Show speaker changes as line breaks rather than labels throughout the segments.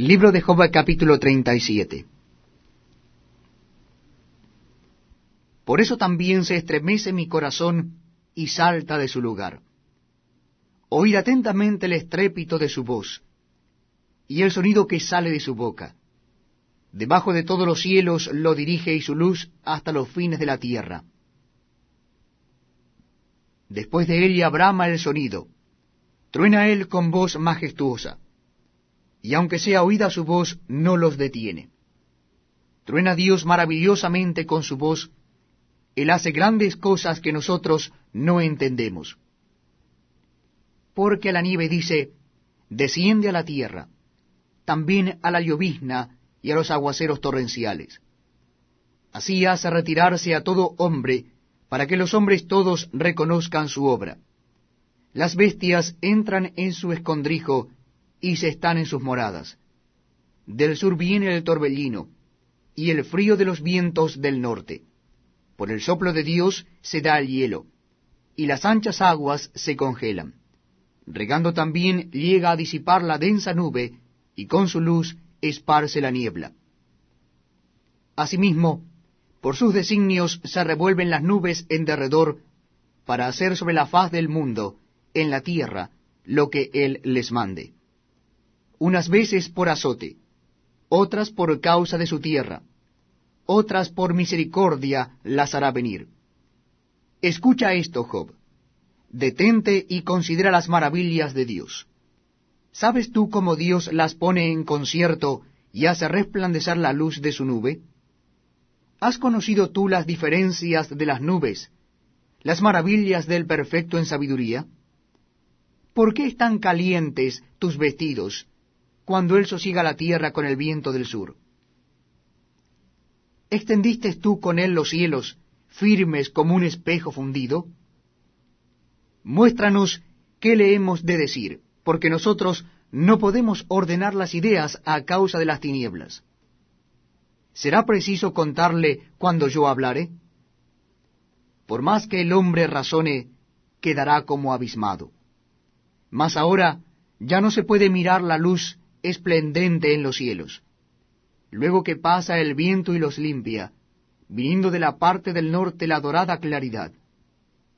Libro de Job capítulo 37 Por eso también se estremece mi corazón y salta de su lugar. Oíd atentamente el estrépito de su voz y el sonido que sale de su boca. Debajo de todos los cielos lo dirige y su luz hasta los fines de la tierra. Después de ella brama el sonido, truena él con voz majestuosa y aunque sea oída su voz, no los detiene. Truena Dios maravillosamente con su voz, Él hace grandes cosas que nosotros no entendemos. Porque a la nieve dice, desciende a la tierra, también a la llovizna y a los aguaceros torrenciales. Así hace retirarse a todo hombre, para que los hombres todos reconozcan su obra. Las bestias entran en su escondrijo, y se están en sus moradas. Del sur viene el torbellino, y el frío de los vientos del norte. Por el soplo de Dios se da el hielo, y las anchas aguas se congelan. Regando también llega a disipar la densa nube, y con su luz esparce la niebla. Asimismo, por sus designios se revuelven las nubes en derredor, para hacer sobre la faz del mundo, en la tierra, lo que él les mande unas veces por azote, otras por causa de su tierra, otras por misericordia las hará venir. Escucha esto, Job. Detente y considera las maravillas de Dios. ¿Sabes tú cómo Dios las pone en concierto y hace resplandecer la luz de su nube? ¿Has conocido tú las diferencias de las nubes, las maravillas del perfecto en sabiduría? ¿Por qué están calientes tus vestidos cuando él sosiega la tierra con el viento del sur. ¿Extendiste tú con él los cielos, firmes como un espejo fundido? Muéstranos qué le hemos de decir, porque nosotros no podemos ordenar las ideas a causa de las tinieblas. ¿Será preciso contarle cuando yo hablare? Por más que el hombre razone, quedará como abismado. Mas ahora ya no se puede mirar la luz esplendente en los cielos. Luego que pasa el viento y los limpia, viniendo de la parte del norte la dorada claridad.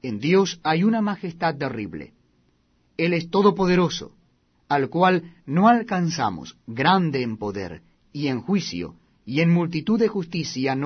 En Dios hay una majestad terrible. Él es todopoderoso, al cual no alcanzamos, grande en poder, y en juicio, y en multitud de justicia